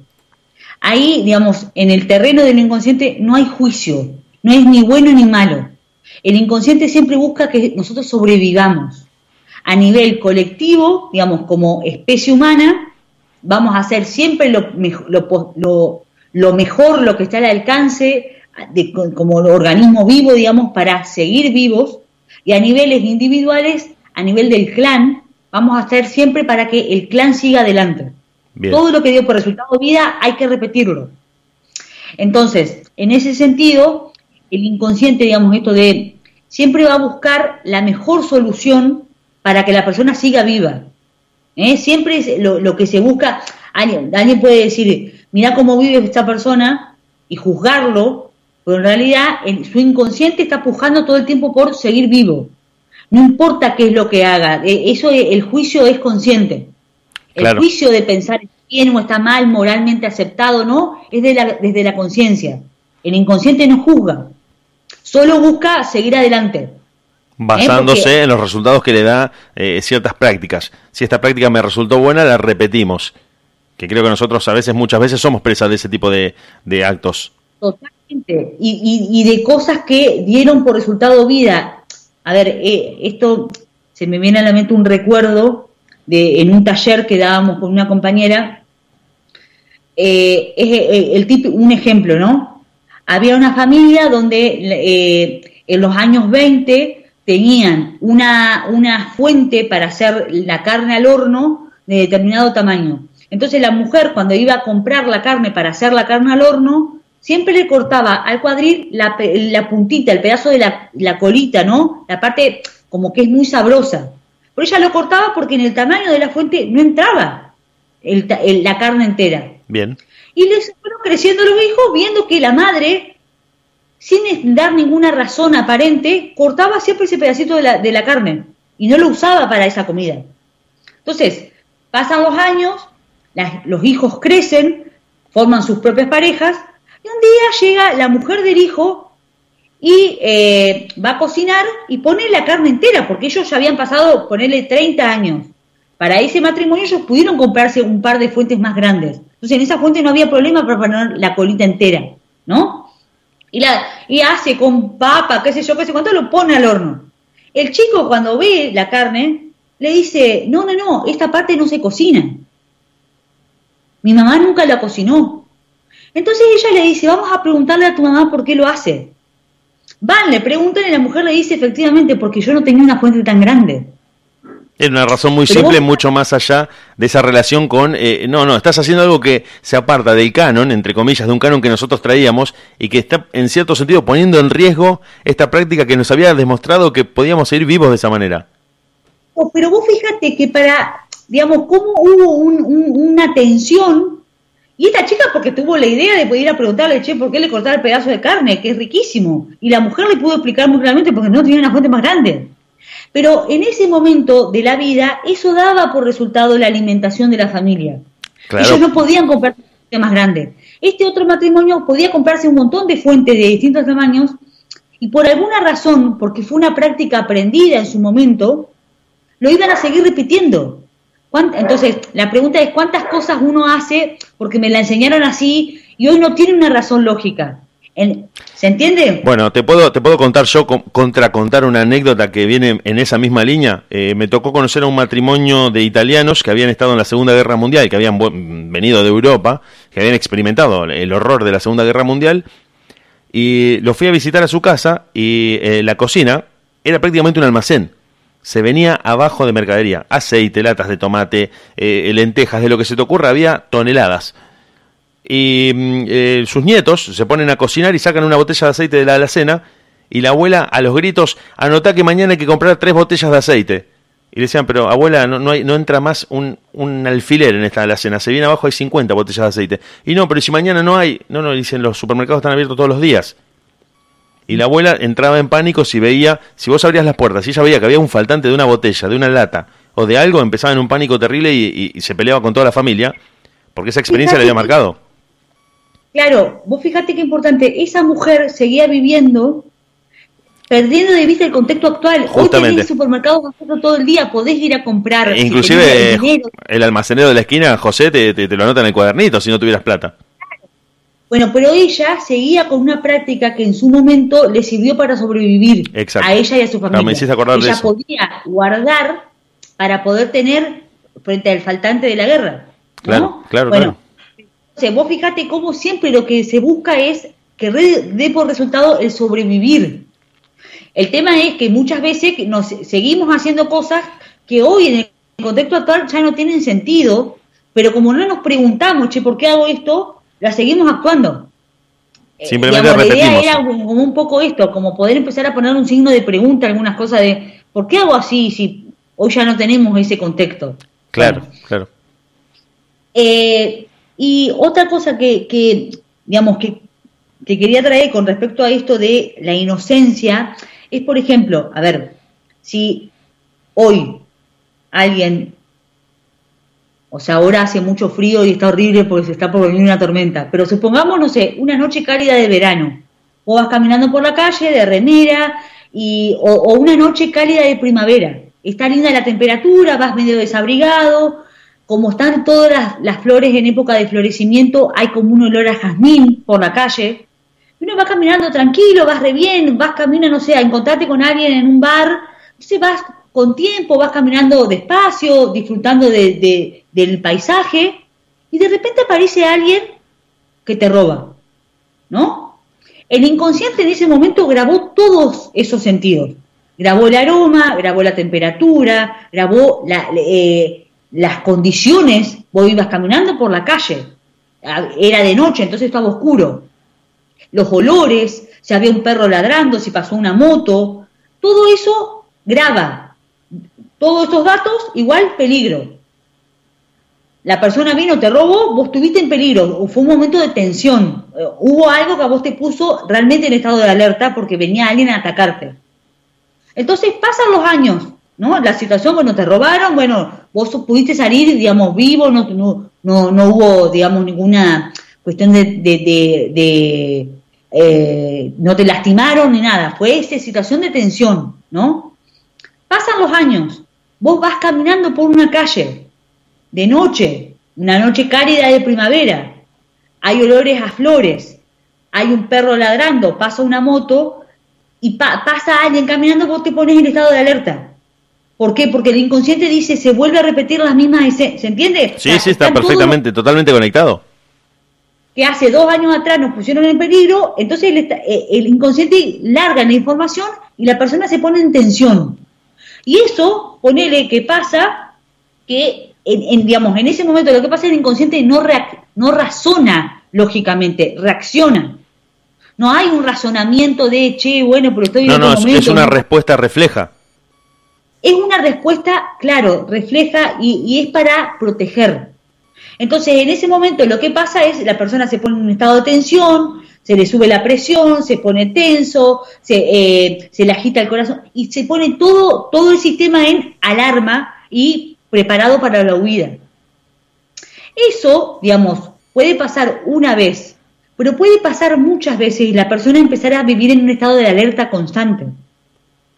Ahí, digamos, en el terreno del inconsciente no hay juicio, no es ni bueno ni malo. El inconsciente siempre busca que nosotros sobrevivamos a nivel colectivo, digamos, como especie humana, vamos a hacer siempre lo, lo, lo, mejor, lo que está al alcance de, como organismo vivo, digamos, para seguir vivos, y a niveles individuales, a nivel del clan, vamos a hacer siempre para que el clan siga adelante. Todo lo que dio por resultado vida hay que repetirlo. Entonces, en ese sentido, el inconsciente, digamos, esto de siempre va a buscar la mejor solución para que la persona siga viva. ¿eh? Siempre es lo, que se busca. Alguien, puede decir, mira cómo vive esta persona y juzgarlo, pero en realidad su inconsciente está pujando todo el tiempo por seguir vivo. No importa qué es lo que haga, e, eso el juicio es consciente. El juicio de pensar bien o está mal, moralmente aceptado, ¿no? Es de la, desde la conciencia. El inconsciente no juzga, solo busca seguir adelante. Basándose en los resultados que le da eh, ciertas prácticas. Si esta práctica me resultó buena, la repetimos. Que creo que nosotros a veces, muchas veces, somos presas de ese tipo de, actos. Totalmente. Y, de cosas que dieron por resultado vida. A ver, eh, esto se me viene a la mente un recuerdo de en un taller que dábamos con una compañera. Eh, es el tipo, un ejemplo, ¿no? Había una familia donde en los años 20 tenían una, una fuente para hacer la carne al horno de determinado tamaño. Entonces la mujer cuando iba a comprar la carne para hacer la carne al horno, siempre le cortaba al cuadril la, la puntita, el pedazo de la, la, colita, ¿no? La parte como que es muy sabrosa. Pero ella lo cortaba porque en el tamaño de la fuente no entraba el, la carne entera. Bien. Y les fueron creciendo los hijos viendo que la madre sin dar ninguna razón aparente, cortaba siempre ese pedacito de la, de la carne y no lo usaba para esa comida. Entonces, pasan los años, los hijos crecen, forman sus propias parejas, y un día llega la mujer del hijo y eh, va a cocinar y pone la carne entera, porque ellos ya habían pasado, ponerle 30 años. Para ese matrimonio ellos pudieron comprarse un par de fuentes más grandes. Entonces en esa fuente no había problema para poner la colita entera, ¿no? Y, la, y hace con papa, qué sé yo, qué sé cuánto, lo pone al horno. El chico cuando ve la carne, le dice, no, no, no, esta parte no se cocina. Mi mamá nunca la cocinó. Entonces ella le dice, vamos a preguntarle a tu mamá por qué lo hace. Van, le preguntan y la mujer le dice, efectivamente, porque yo no tenía una fuente tan grande. Es una razón muy simple, mucho más allá de esa relación con, eh, no, no, estás haciendo algo que se aparta del canon, entre comillas, de un canon que nosotros traíamos y que está en cierto sentido poniendo en riesgo esta práctica que nos había demostrado que podíamos seguir vivos de esa manera. pero vos fíjate que para, digamos, cómo hubo una tensión, y esta chica porque tuvo la idea de poder ir a preguntarle, che, ¿por qué le cortaba el pedazo de carne? Que es riquísimo. Y la mujer le pudo explicar muy claramente porque no tenía una fuente más grande. Pero en ese momento de la vida, eso daba por resultado la alimentación de la familia. Ellos no podían comprar más grandes. Este otro matrimonio podía comprarse un montón de fuentes de distintos tamaños y por alguna razón, porque fue una práctica aprendida en su momento, lo iban a seguir repitiendo. Entonces, la pregunta es cuántas cosas uno hace porque me la enseñaron así y hoy no tiene una razón lógica. ¿Se entiende? Bueno, te puedo, te puedo contar yo, contra contar una anécdota que viene en esa misma línea. Eh, me tocó conocer a un matrimonio de italianos que habían estado en la Segunda Guerra Mundial, que habían venido de Europa, que habían experimentado el horror de la Segunda Guerra Mundial. Y lo fui a visitar a su casa y eh, la cocina era prácticamente un almacén. Se venía abajo de mercadería, aceite, latas de tomate, eh, lentejas, de lo que se te ocurra, había toneladas y mm, eh, sus nietos se ponen a cocinar y sacan una botella de aceite de la alacena y la abuela a los gritos anota que mañana hay que comprar tres botellas de aceite. Y le decían, pero abuela, no, no, hay, no entra más un, un, alfiler en esta alacena, se viene abajo hay 50 botellas de aceite. Y no, pero si mañana no hay, no, no, dicen, los supermercados están abiertos todos los días. Y la abuela entraba en pánico si veía, si vos abrías las puertas, si ella veía que había un faltante de una botella, de una lata o de algo, empezaba en un pánico terrible y, y se peleaba con toda la familia, porque esa experiencia le había marcado. Claro, vos fíjate qué importante, esa mujer seguía viviendo perdiendo de vista el contexto actual. Hoy tenés el supermercado todo el día, podés ir a comprar. Inclusive el, almacenero de la esquina, José, te, te, lo anota en el cuadernito si no tuvieras plata. Bueno, pero ella seguía con una práctica que en su momento le sirvió para sobrevivir a ella y a su familia. ella podía guardar para poder tener frente al faltante de la guerra. Claro, claro, claro sea, vos fíjate cómo siempre lo que se busca es que dé por resultado el sobrevivir. El tema es que muchas veces nos seguimos haciendo cosas que hoy en el contexto actual ya no tienen sentido, pero como no nos preguntamos, che, ¿por qué hago esto? La seguimos actuando. Eh, Simplemente La idea era como un poco esto, como poder empezar a poner un signo de pregunta, algunas cosas de ¿por qué hago así si hoy ya no tenemos ese contexto? Claro, claro. Eh, y otra cosa que, digamos, que, quería traer con respecto a esto de la inocencia es, por ejemplo, a ver, si hoy alguien O sea, ahora hace mucho frío y está horrible porque se está por venir una tormenta. Pero supongamos, no sé, una noche cálida de verano. O vas caminando por la calle de remera y, o, una noche cálida de primavera. Está linda la temperatura, vas medio desabrigado. Como están todas las, flores en época de florecimiento, hay como un olor a jazmín por la calle. Uno va caminando tranquilo, vas re bien, vas caminando, no sé, a encontrarte con alguien en un bar. Entonces vas con tiempo, vas caminando despacio, disfrutando de, del paisaje, y de repente aparece alguien que te roba, ¿no? El inconsciente en ese momento grabó todos esos sentidos. Grabó el aroma, grabó la temperatura, grabó la, eh, las condiciones. Vos ibas caminando por la calle, era de noche, entonces estaba oscuro. Los olores, si había un perro ladrando, si pasó una moto, todo eso graba todos estos datos, igual peligro. La persona vino, te robó, vos estuviste en peligro, fue un momento de tensión, eh, hubo algo que a vos te puso realmente en estado de alerta porque venía alguien a atacarte. Entonces pasan los años, ¿no? La situación, bueno, te robaron, bueno, vos pudiste salir, digamos, vivo, no, no, no, no hubo, digamos, ninguna cuestión de, de, eh, no te lastimaron ni nada, fue esa situación de tensión, ¿no? Pasan los años, vos vas caminando por una calle de noche, una noche cálida de primavera, hay olores a flores, hay un perro ladrando, pasa una moto y pasa alguien caminando, vos te pones en estado de alerta. ¿Por qué? Porque el inconsciente dice, se vuelve a repetir las mismas ¿Se entiende? Sí, sí, está perfectamente, totalmente conectado. Que hace dos años atrás nos pusieron en peligro, entonces el, eh, el inconsciente larga la información y la persona se pone en tensión. Y eso, ponele que pasa que, en, digamos, en ese momento lo que pasa es que el inconsciente no, no razona lógicamente, reacciona. No hay un razonamiento de, che, bueno, pero estoy en no, no, es una respuesta refleja. Es una respuesta, claro, refleja y, y es para proteger. Entonces, en ese momento lo que pasa es la persona se pone en un estado de tensión, se le sube la presión, se pone tenso, se, eh, se le agita el corazón y se pone todo, todo el sistema en alarma y preparado para la huida. Eso, digamos, puede pasar una vez, pero puede pasar muchas veces y la persona empezará a vivir en un estado de alerta constante.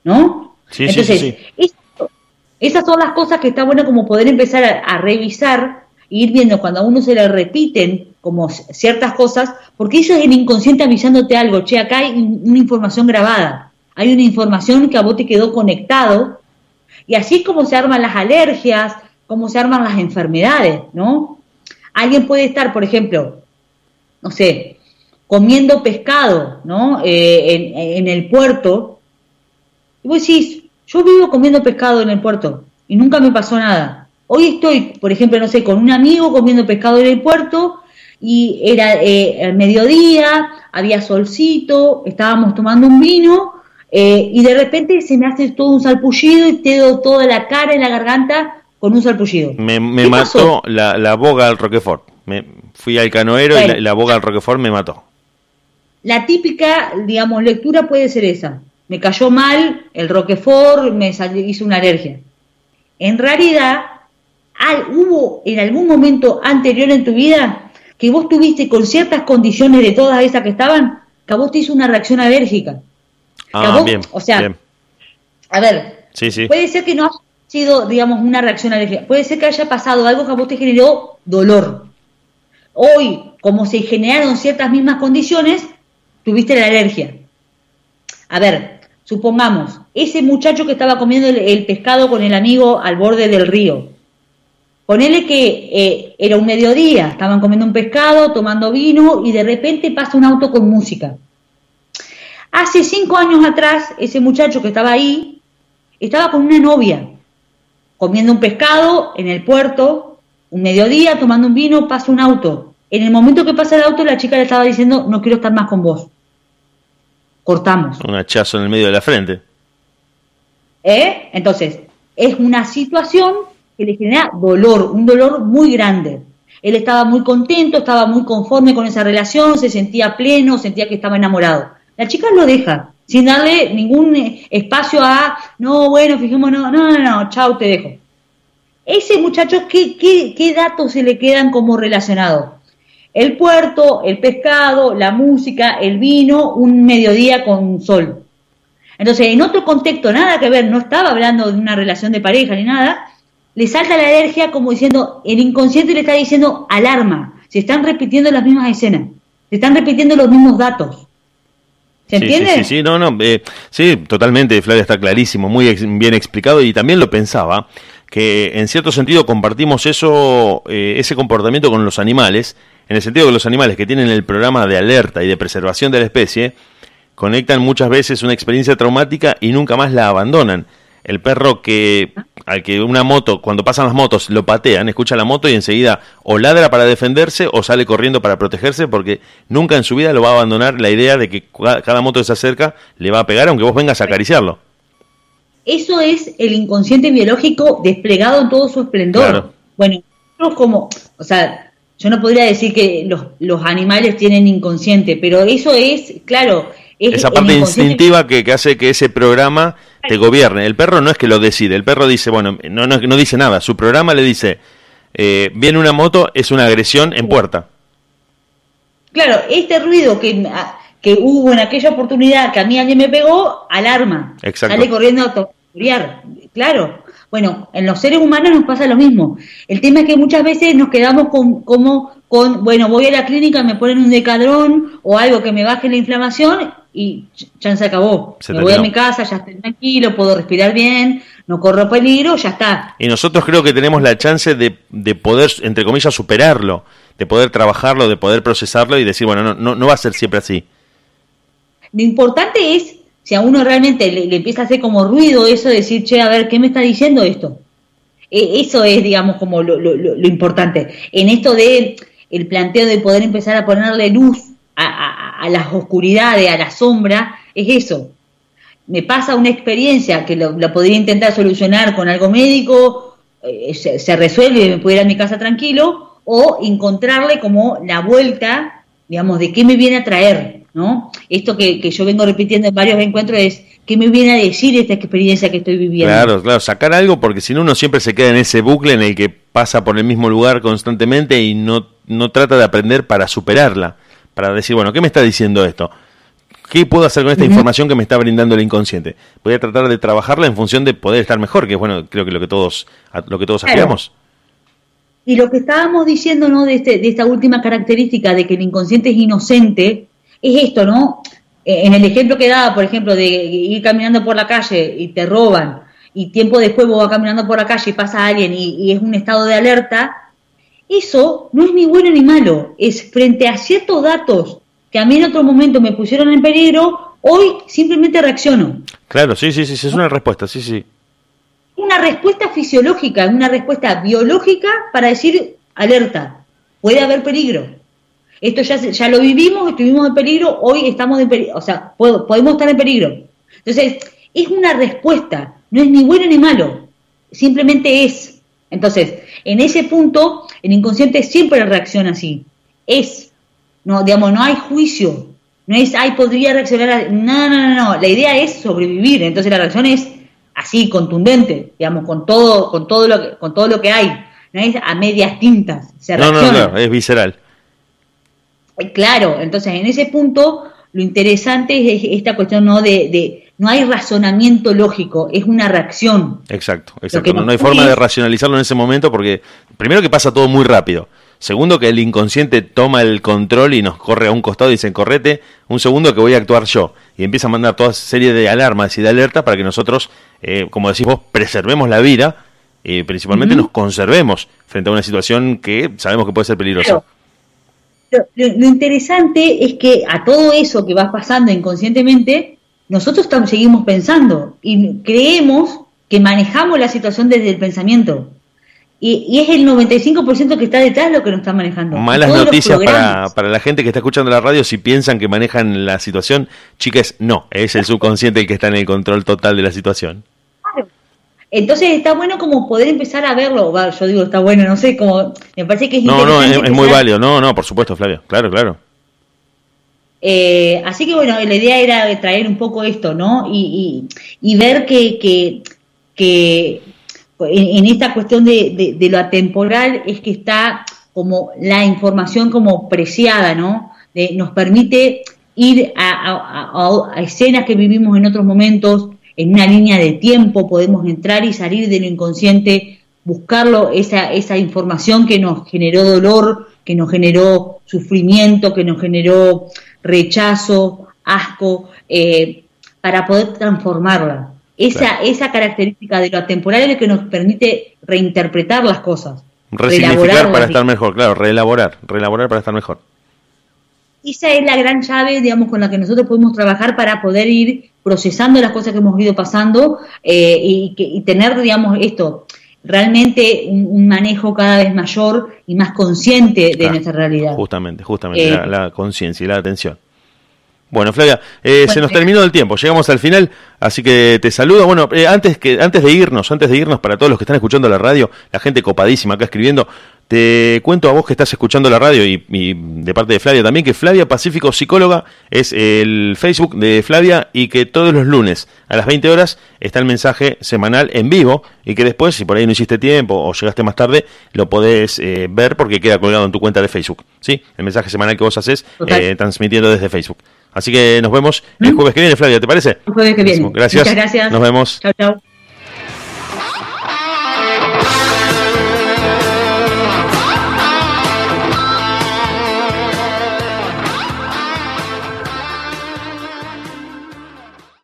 ¿No? Sí, Entonces, sí, sí, esas son las cosas que está bueno como poder empezar a, revisar e ir viendo cuando a uno se le repiten como ciertas cosas, porque eso es el inconsciente avisándote algo, che, acá hay una información grabada, hay una información que a vos te quedó conectado, y así es como se arman las alergias, cómo se arman las enfermedades, ¿no? Alguien puede estar, por ejemplo, no sé, comiendo pescado, ¿no? Eh, en, en, el puerto, y vos decís, yo vivo comiendo pescado en el puerto y nunca me pasó nada. Hoy estoy, por ejemplo, no sé, con un amigo comiendo pescado en el puerto y era eh, el mediodía, había solcito, estábamos tomando un vino eh, y de repente se me hace todo un salpullido y te doy toda la cara y la garganta con un salpullido. Me, mató la, la, boga al Roquefort. Me, fui al canoero y la, boga al Roquefort me mató. La típica, digamos, lectura puede ser esa. Me cayó mal el Roquefort, me hizo una alergia. En realidad, hubo en algún momento anterior en tu vida que vos tuviste con ciertas condiciones de todas esas que estaban, que a vos te hizo una reacción alérgica. Ah, bien, o sea, a ver, sí, sí. puede ser que no haya sido, digamos, una reacción alérgica, puede ser que haya pasado algo que a vos te generó dolor. Hoy, como se generaron ciertas mismas condiciones, tuviste la alergia. A ver, supongamos, ese muchacho que estaba comiendo el pescado con el amigo al borde del río, Ponele que eh, era un mediodía, estaban comiendo un pescado, tomando vino y de repente pasa un auto con música. Hace cinco años atrás, ese muchacho que estaba ahí estaba con una novia, comiendo un pescado en el puerto, un mediodía, tomando un vino, pasa un auto. En el momento que pasa el auto, la chica le estaba diciendo, no quiero estar más con vos. Cortamos. Un hachazo en el medio de la frente. ¿Eh? Entonces, es una situación que le genera dolor, un dolor muy grande. Él estaba muy contento, estaba muy conforme con esa relación, se sentía pleno, sentía que estaba enamorado. La chica lo deja, sin darle ningún eh, espacio a, no, bueno, fijémonos, no, no, no, chao, te dejo. ese muchacho, ¿qué, qué, qué datos se le quedan como relacionados? El puerto, el pescado, la música, el vino, un mediodía con sol. Entonces, en otro contexto, nada que ver, no estaba hablando de una relación de pareja ni nada, le salta la alergia como diciendo, el inconsciente le está diciendo alarma, se están repitiendo las mismas escenas, se están repitiendo los mismos datos. ¿Se entiende? Sí, sí, no, no, eh, sí, totalmente, Flavia, está clarísimo, muy bien explicado y también lo pensaba, que en cierto sentido compartimos eso, eh, ese comportamiento con los animales, en el sentido que los animales que tienen el programa de alerta y de preservación de la especie, conectan muchas veces una experiencia traumática y nunca más la abandonan. El perro que al que una moto, cuando pasan las motos, lo patean, escucha la moto y enseguida o ladra para defenderse o sale corriendo para protegerse porque nunca en su vida lo va a abandonar la idea de que cada moto que se acerca le va a pegar aunque vos vengas a acariciarlo. Eso es el inconsciente biológico desplegado en todo su esplendor. Bueno, como, o sea, yo no podría decir que los, los animales tienen inconsciente, pero eso es, claro, esa parte instintiva que, hace que ese programa te gobierne. El perro no es que lo decide, el perro dice, bueno, no, no, no dice nada, su programa le dice, eh, viene una moto, es una agresión en puerta. Claro, este ruido que, que hubo en aquella oportunidad que a mí alguien me pegó, alarma. Exacto. Sale corriendo a Claro. Bueno, en los seres humanos nos pasa lo mismo. El tema es que muchas veces nos quedamos con, como con, bueno, voy a la clínica, me ponen un decadrón o algo que me baje la inflamación y ya se acabó. me voy a mi casa, ya estoy tranquilo, puedo respirar bien, no corro peligro, ya está. Y nosotros creo que tenemos la chance de, de poder, entre comillas, superarlo, de poder trabajarlo, de poder procesarlo y decir, bueno, no, no, no va a ser siempre así. Lo importante es, si a uno realmente le, empieza a hacer como ruido eso de decir, che, a ver, ¿qué me está diciendo esto? E, eso es, digamos, como lo, lo, importante. En esto de el planteo de poder empezar a ponerle luz a, las oscuridades, a la sombra, es eso. Me pasa una experiencia que la podría intentar solucionar con algo médico, eh, se, resuelve y me puedo ir a mi casa tranquilo, o encontrarle como la vuelta, digamos, de qué me viene a traer, ¿no? Esto que, que yo vengo repitiendo en varios encuentros es, ¿qué me viene a decir esta experiencia que estoy viviendo? Claro, claro, sacar algo porque si no uno siempre se queda en ese bucle en el que pasa por el mismo lugar constantemente y no, no trata de aprender para superarla para decir, bueno, ¿qué me está diciendo esto? ¿Qué puedo hacer con esta información que me está brindando el inconsciente? Voy a tratar de trabajarla en función de poder estar mejor, que es bueno, creo que lo que todos, lo que todos aspiramos. Y lo que estábamos diciendo, ¿no? De, este, de esta última característica de que el inconsciente es inocente, es esto, ¿no? E, en el ejemplo que daba, por ejemplo, de ir caminando por la calle y te roban, y tiempo después vos vas caminando por la calle y pasa alguien y es un estado de alerta, eso no es ni bueno ni malo, es frente a ciertos datos que a mí en otro momento me pusieron en peligro, hoy simplemente reacciono. Claro, sí, sí, sí, es una respuesta, sí, sí. Una respuesta fisiológica, una respuesta biológica para decir alerta, puede haber peligro. Esto ya, ya lo vivimos, estuvimos en peligro, hoy estamos en peligro, o sea, podemos estar en peligro. Entonces, es una respuesta, no es ni bueno ni malo, simplemente es. Entonces, en ese punto, el inconsciente siempre reacciona así. Es, no, digamos, no hay juicio. No es, ay, podría reaccionar. No, no, no, no. La idea es sobrevivir. Entonces la reacción es así, contundente, digamos, con todo, con todo lo que, con todo lo que hay. No es a medias tintas. Se no, no, no, es visceral. Claro, entonces en ese punto lo interesante es esta cuestión ¿no? de no hay razonamiento lógico, es una reacción. Exacto, exacto. No, hay forma de racionalizarlo en ese momento porque, primero que pasa todo muy rápido. Segundo, que el inconsciente toma el control y nos corre a un costado y dice, correte, un segundo que voy a actuar yo. Y empieza a mandar toda serie de alarmas y de alertas para que nosotros, eh, como decís vos, preservemos la vida y principalmente nos conservemos frente a una situación que sabemos que puede ser peligrosa. Lo, interesante es que a todo eso que va pasando inconscientemente, nosotros seguimos pensando y creemos que manejamos la situación desde el pensamiento. Y, es el 95% que está detrás lo que nos está manejando. Malas noticias para, para, la gente que está escuchando la radio si piensan que manejan la situación. Chicas, no, es el subconsciente el que está en el control total de la situación. Entonces está bueno como poder empezar a verlo. yo digo, está bueno, no sé, como me parece que es No, no, es muy válido. No, no, por supuesto, Flavio. Claro, claro. Eh, así que bueno, la idea era traer un poco esto, ¿no? Y, y, ver que, que, en, esta cuestión de, lo atemporal es que está como la información como preciada, ¿no? nos permite ir a, escenas que vivimos en otros momentos, en una línea de tiempo, podemos entrar y salir de lo inconsciente, buscarlo, esa, esa información que nos generó dolor, que nos generó sufrimiento, que nos generó rechazo, asco, eh, para poder transformarla. Esa, esa característica de lo atemporal es lo que nos permite reinterpretar las cosas. Resignificar para estar mejor, claro, reelaborar, reelaborar para estar mejor. Esa es la gran llave, digamos, con la que nosotros podemos trabajar para poder ir procesando las cosas que hemos ido pasando eh, y, tener, digamos, esto, realmente un, manejo cada vez mayor y más consciente de nuestra realidad. Justamente, justamente, la, eh, la conciencia y la atención. Bueno, Flavia, eh, se nos terminó el tiempo, llegamos al final, así que te saludo. Bueno, eh, antes, que, antes de irnos, antes de irnos, para todos los que están escuchando la radio, la gente copadísima acá escribiendo, te cuento a vos que estás escuchando la radio y, de parte de Flavia también, que Flavia Pacífico Psicóloga es el Facebook de Flavia y que todos los lunes a las 20 horas está el mensaje semanal en vivo y que después, si por ahí no hiciste tiempo o llegaste más tarde, lo podés eh, ver porque queda colgado en tu cuenta de Facebook. ¿sí? El mensaje semanal que vos haces transmitiendo desde Facebook. Así que nos vemos el ¿Mm? jueves que viene, Flavia, ¿te parece? El jueves que viene. Gracias. Muchas gracias. Nos vemos. Chao, chao.